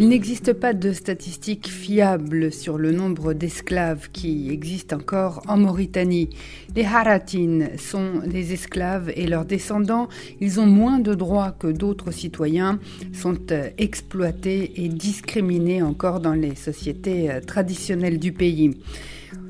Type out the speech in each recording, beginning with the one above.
Il n'existe pas de statistiques fiables sur le nombre d'esclaves qui existent encore en Mauritanie. Les Haratines sont des esclaves et leurs descendants, ils ont moins de droits que d'autres citoyens, sont exploités et discriminés encore dans les sociétés euh, traditionnelles du pays.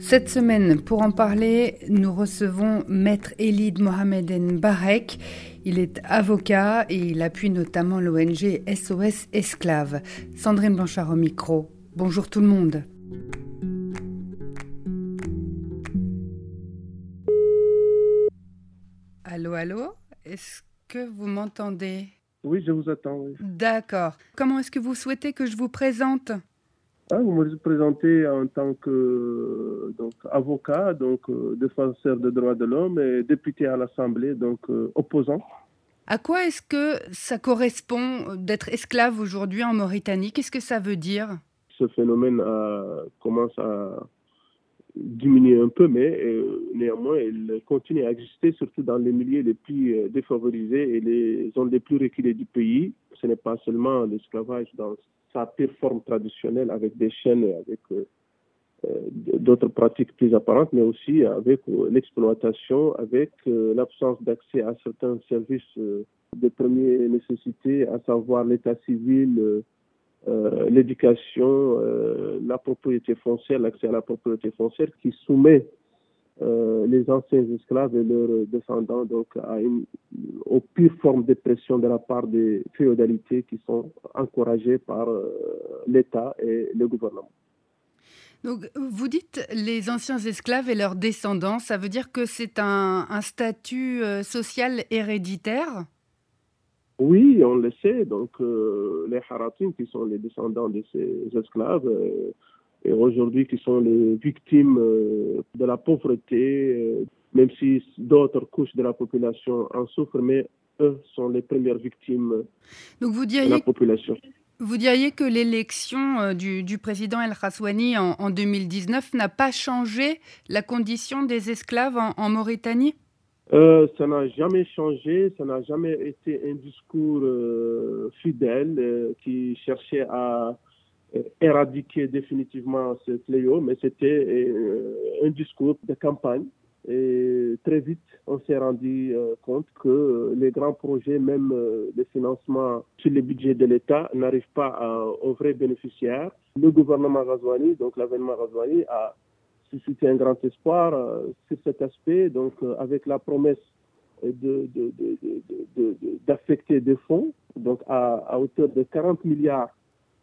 Cette semaine, pour en parler, nous recevons Maître Elid Mohameden Barek. Il est avocat et il appuie notamment l'ONG SOS Esclaves. Sandrine Blanchard au micro. Bonjour tout le monde. Allô, allô? Est-ce que vous m'entendez? Oui, je vous attends. D'accord. Comment est-ce que vous souhaitez que je vous présente? Vous me présentez en tant que donc, avocat, donc euh, défenseur des droits de l'homme et député à l'Assemblée, donc euh, opposant. À quoi est-ce que ça correspond d'être esclave aujourd'hui en Mauritanie? Qu'est-ce que ça veut dire? Ce phénomène commence à diminuer un peu, mais euh, néanmoins, il continue à exister, surtout dans les milieux les plus défavorisés et les zones les plus reculées du pays. Ce n'est pas seulement l'esclavage dans sa pire forme traditionnelle avec des chaînes avec euh, euh, d'autres pratiques plus apparentes, mais aussi avec euh, l'exploitation, avec l'absence d'accès à certains services de première nécessité, à savoir l'état civil, l'éducation, la propriété foncière, l'accès à la propriété foncière, qui soumet euh, les anciens esclaves et leurs descendants donc à une, aux pires formes de pression de la part des féodalités qui sont encouragées par euh, l'État et le gouvernement. Donc, vous dites les anciens esclaves et leurs descendants, ça veut dire que c'est un, un, statut euh, social héréditaire? Oui, on le sait. Donc, les Haratines, qui sont les descendants de ces esclaves, et aujourd'hui qui sont les victimes euh, de la pauvreté, euh, même si d'autres couches de la population en souffrent, mais eux sont les premières victimes Donc vous diriez, de la population. Vous diriez que l'élection euh, du, du, président El Khaswani en, en 2019 n'a pas changé la condition des esclaves en, en Mauritanie? Euh, ça n'a jamais changé, ça n'a jamais été un discours euh, fidèle euh, qui cherchait à éradiquer définitivement ce fléau, mais c'était euh, un discours de campagne. Et très vite, on s'est rendu euh, compte que les grands projets, même les financements sur le budget de l'État, n'arrivent pas aux vrais bénéficiaires. Le gouvernement Razouani, donc l'avènement Razouani, a suscité un grand espoir sur cet aspect, donc avec la promesse d'affecter de, de, des fonds, donc à hauteur de 40 milliards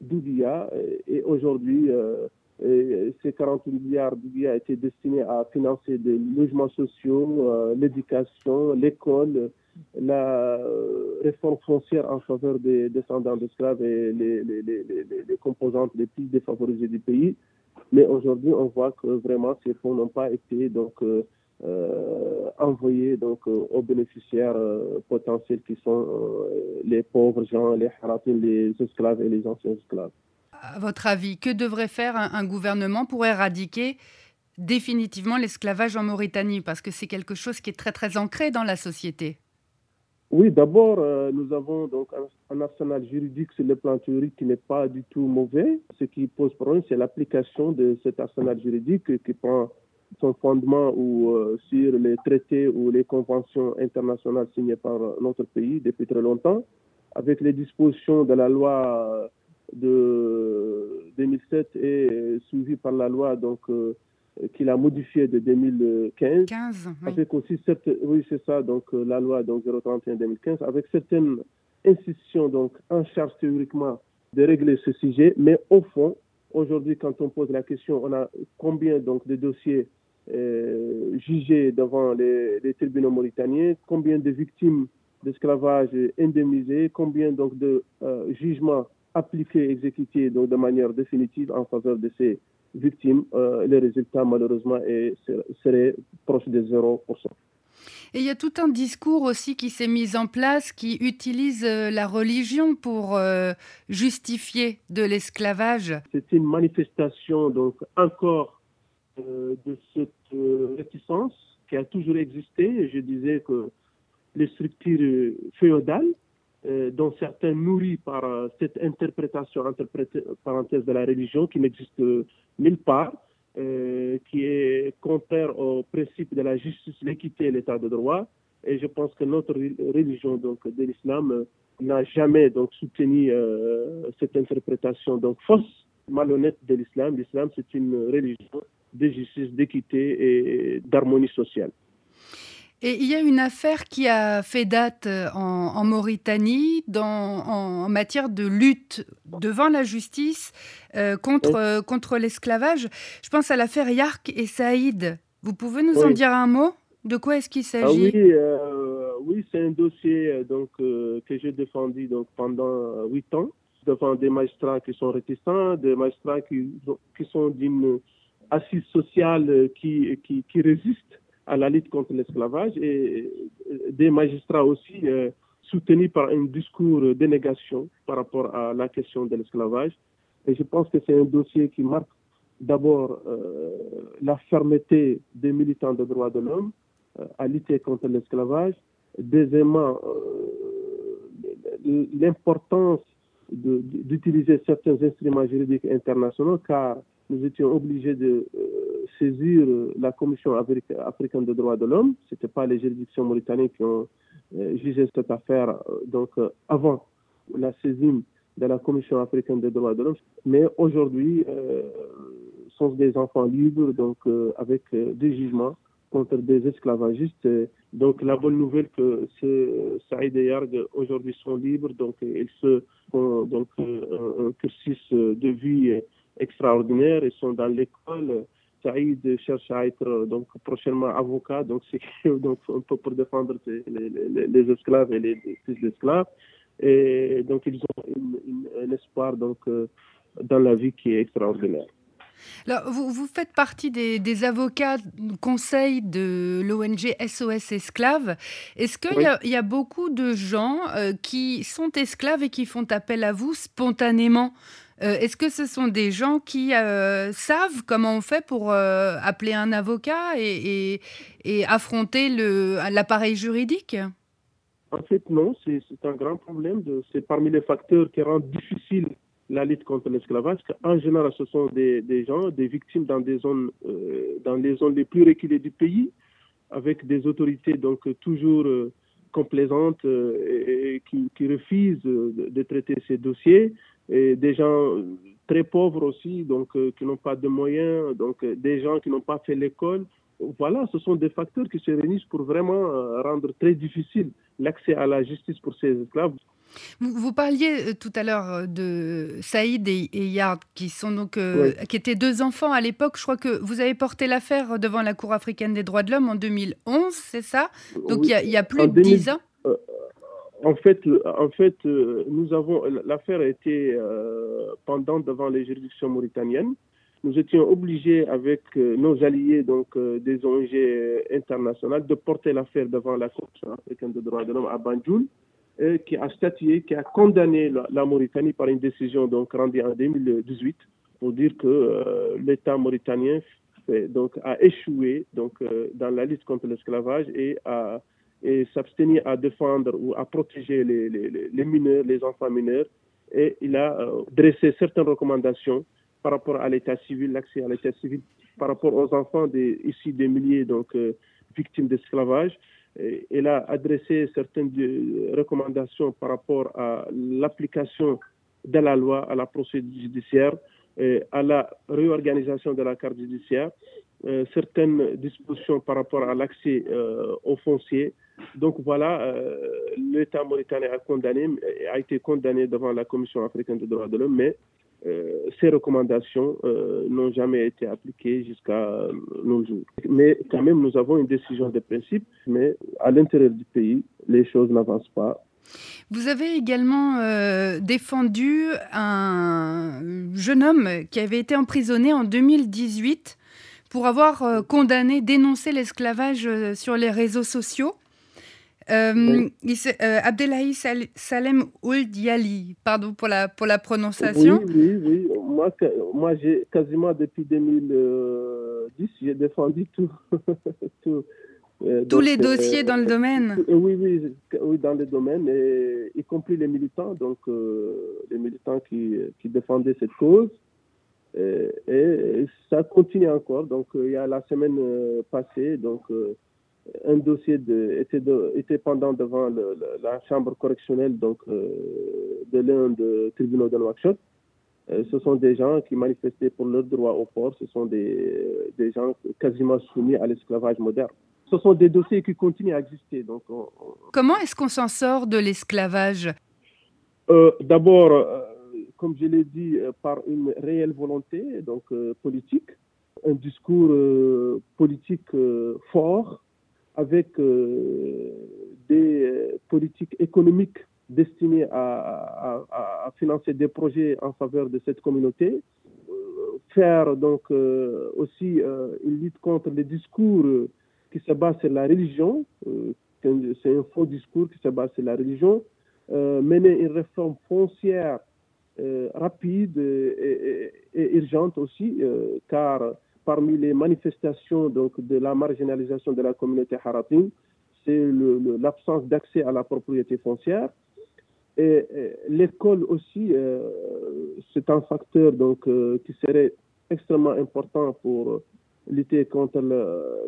d'Oudia. Et aujourd'hui, euh, ces 40 milliards d'Oudia étaient destinés à financer des logements sociaux, euh, l'éducation, l'école, la euh, réforme foncière en faveur des descendants d'esclaves et les, les, les, les, composantes les plus défavorisées du pays. Mais aujourd'hui, on voit que vraiment ces fonds n'ont pas été donc envoyés donc euh, aux bénéficiaires euh, potentiels qui sont les pauvres gens, les haratines, les esclaves et les anciens esclaves. À votre avis, que devrait faire un, gouvernement pour éradiquer définitivement l'esclavage en Mauritanie? Parce que c'est quelque chose qui est très très ancré dans la société. Oui, d'abord, nous avons donc un, arsenal juridique sur le plan théorique qui n'est pas du tout mauvais. Ce qui pose problème, c'est l'application de cet arsenal juridique qui prend son fondement ou euh, sur les traités ou les conventions internationales signées par notre pays depuis très longtemps, avec les dispositions de la loi de 2007 et suivies par la loi donc euh, qu'il a modifiée de 2015, 15, oui. avec aussi cette, oui c'est ça donc euh, la loi donc 031 2015 avec certaines institutions donc en charge théoriquement de régler ce sujet, mais au fond Aujourd'hui, quand on pose la question, on a combien donc de dossiers euh, jugés devant les, les, tribunaux mauritaniens, combien de victimes d'esclavage indemnisées, combien donc de euh, jugements appliqués, exécutés donc de manière définitive en faveur de ces victimes. Euh, les résultats, malheureusement, est, seraient proches de 0%. Et il y a tout un discours aussi qui s'est mis en place qui utilise euh, la religion pour euh, justifier de l'esclavage. C'est une manifestation donc encore euh, de cette réticence qui a toujours existé. Je disais que les structures féodales, dont certains nourris par cette interprétation entre parenthèses de la religion qui n'existe nulle part, euh, qui est contraire au principe de la justice, l'équité et l'état de droit. Et je pense que notre religion donc, de l'islam euh, n'a jamais donc, soutenu euh, cette interprétation donc, fausse, malhonnête de l'islam. L'islam, c'est une religion de justice, d'équité et d'harmonie sociale. Et il y a une affaire qui a fait date euh, en, Mauritanie dans, en, matière de lutte devant la justice euh, contre, euh, contre l'esclavage. Je pense à l'affaire Yark et Saïd. Vous pouvez nous en dire un mot? De quoi est-ce qu'il ah s'agit? Oui, oui c'est un dossier donc, que j'ai défendu donc, pendant huit ans devant des magistrats qui sont réticents, des magistrats qui, qui sont d'une assise sociale qui, qui, qui résiste à la lutte contre l'esclavage et des magistrats aussi euh, soutenus par un discours de négation par rapport à la question de l'esclavage. Et je pense que c'est un dossier qui marque d'abord euh, la fermeté des militants des droits de l'homme euh, à lutter contre l'esclavage. Deuxièmement, l'importance d'utiliser certains instruments juridiques internationaux car nous étions obligés de saisir la Commission africaine des droits de l'homme. Ce n'était pas les juridictions mauritaniennes qui ont euh, jugé cette affaire euh, donc, euh, avant la saisine de la Commission africaine des droits de l'homme. Mais aujourd'hui, sont des enfants libres, donc avec des jugements contre des esclavagistes. Donc la bonne nouvelle que c'est Saïd et Yarg aujourd'hui sont libres, donc ils se font donc un cursus de vie extraordinaire, ils sont dans l'école Saïd cherche à être donc prochainement avocat, donc c'est donc un peu pour défendre les, esclaves et les fils d'esclaves. Et donc ils ont un espoir donc euh, dans la vie qui est extraordinaire. Alors, vous, vous faites partie des, des avocats conseil de l'ONG SOS Esclaves. Est-ce qu'il y, y, a beaucoup de gens euh, qui sont esclaves et qui font appel à vous spontanément? Euh, est-ce que ce sont des gens qui euh, savent comment on fait pour appeler un avocat et, affronter l'appareil juridique? En fait, non, c'est un grand problème. C'est parmi les facteurs qui rendent difficile la lutte contre l'esclavage. En général, ce sont des, gens, des victimes dans des zones, dans les zones les plus reculées du pays, avec des autorités donc toujours complaisantes et, qui, qui, refusent de, traiter ces dossiers et des gens très pauvres aussi, donc euh, qui n'ont pas de moyens, donc euh, des gens qui n'ont pas fait l'école. Voilà, ce sont des facteurs qui se réunissent pour vraiment euh, rendre très difficile l'accès à la justice pour ces esclaves. Vous, parliez tout à l'heure de Saïd et, Yard, qui sont donc qui étaient deux enfants à l'époque. Je crois que vous avez porté l'affaire devant la Cour africaine des droits de l'homme en 2011, c'est ça? Donc il, y a, plus de dix ans. En fait, en fait, euh, nous avons l'affaire a été euh, pendant devant les juridictions mauritaniennes. Nous étions obligés avec euh, nos alliés, donc des ONG internationales, de porter l'affaire devant la Commission africaine des droits de l'homme à Banjul, qui a statué, qui a condamné la, Mauritanie par une décision donc rendue en 2018 pour dire que l'État mauritanien donc a échoué donc dans la lutte contre l'esclavage et a et s'abstenir à défendre ou à protéger les, les, mineurs, les enfants mineurs. Et il a euh, dressé certaines recommandations par rapport à l'état civil, l'accès à l'état civil, par rapport aux enfants des, ici des milliers donc euh, victimes d'esclavage. Il a adressé certaines euh, recommandations par rapport à l'application de la loi à la procédure judiciaire, à la réorganisation de la carte judiciaire, certaines dispositions par rapport à l'accès aux fonciers, donc voilà, euh, l'État mauritanien a, condamné, a été condamné devant la Commission africaine des droits de l'homme, mais euh, ces recommandations euh, n'ont jamais été appliquées jusqu'à nos jours. Mais quand même, nous avons une décision de principe, mais à l'intérieur du pays, les choses n'avancent pas. Vous avez également défendu un jeune homme qui avait été emprisonné en 2018 pour avoir condamné, dénoncé l'esclavage sur les réseaux sociaux. Euh, Abdelhaï Salem Ould Yali, pardon pour la, pour la prononciation. Oui, oui, oui. Moi, moi j'ai quasiment depuis 2010, j'ai défendu tout. Euh, Tous les dossiers dans le domaine Oui, oui, oui, dans le domaine, et, y compris les militants, donc les militants qui, qui, défendaient cette cause. Et, et, ça continue encore. Donc, il y a la semaine passée, donc un dossier de, était, de, était pendant devant le, la chambre correctionnelle donc, euh, de l'un des tribunaux de Nouakchott. Euh, ce sont des gens qui manifestaient pour leur droit au port. Ce sont des, des gens quasiment soumis à l'esclavage moderne. Ce sont des dossiers qui continuent à exister. Donc, Comment est-ce qu'on s'en sort de l'esclavage? Euh, D'abord, comme je l'ai dit, par une réelle volonté donc, politique, un discours politique fort, avec euh, des euh, politiques économiques destinées à, financer des projets en faveur de cette communauté, euh, faire donc aussi une lutte contre les discours qui se basent sur la religion, c'est un faux discours qui se base sur la religion, mener une réforme foncière rapide et, et, urgente aussi, car parmi les manifestations donc, de la marginalisation de la communauté haratine, c'est l'absence d'accès à la propriété foncière. Et, l'école aussi, euh, c'est un facteur donc, euh, qui serait extrêmement important pour lutter contre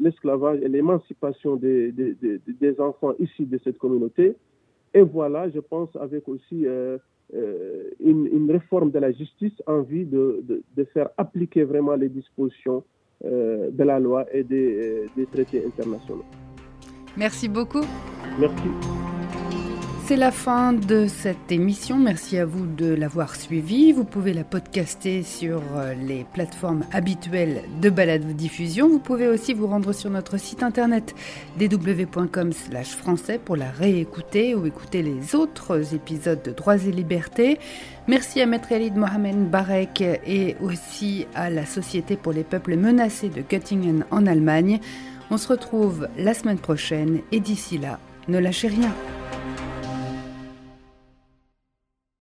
l'esclavage et l'émancipation des, enfants issus de cette communauté. Et voilà, je pense, avec aussi euh, euh, une, réforme de la justice en vue de, de, faire appliquer vraiment les dispositions euh, de la loi et des, des traités internationaux. Merci beaucoup. Merci. C'est la fin de cette émission. Merci à vous de l'avoir suivie. Vous pouvez la podcaster sur euh, les plateformes habituelles de balade diffusion. Vous pouvez aussi vous rendre sur notre site internet dw.com/français pour la réécouter ou écouter les autres épisodes de Droits et Libertés. Merci à Maître Elid Mohamed Barek et aussi à la Société pour les peuples menacés de Göttingen en Allemagne. On se retrouve la semaine prochaine et d'ici là, ne lâchez rien.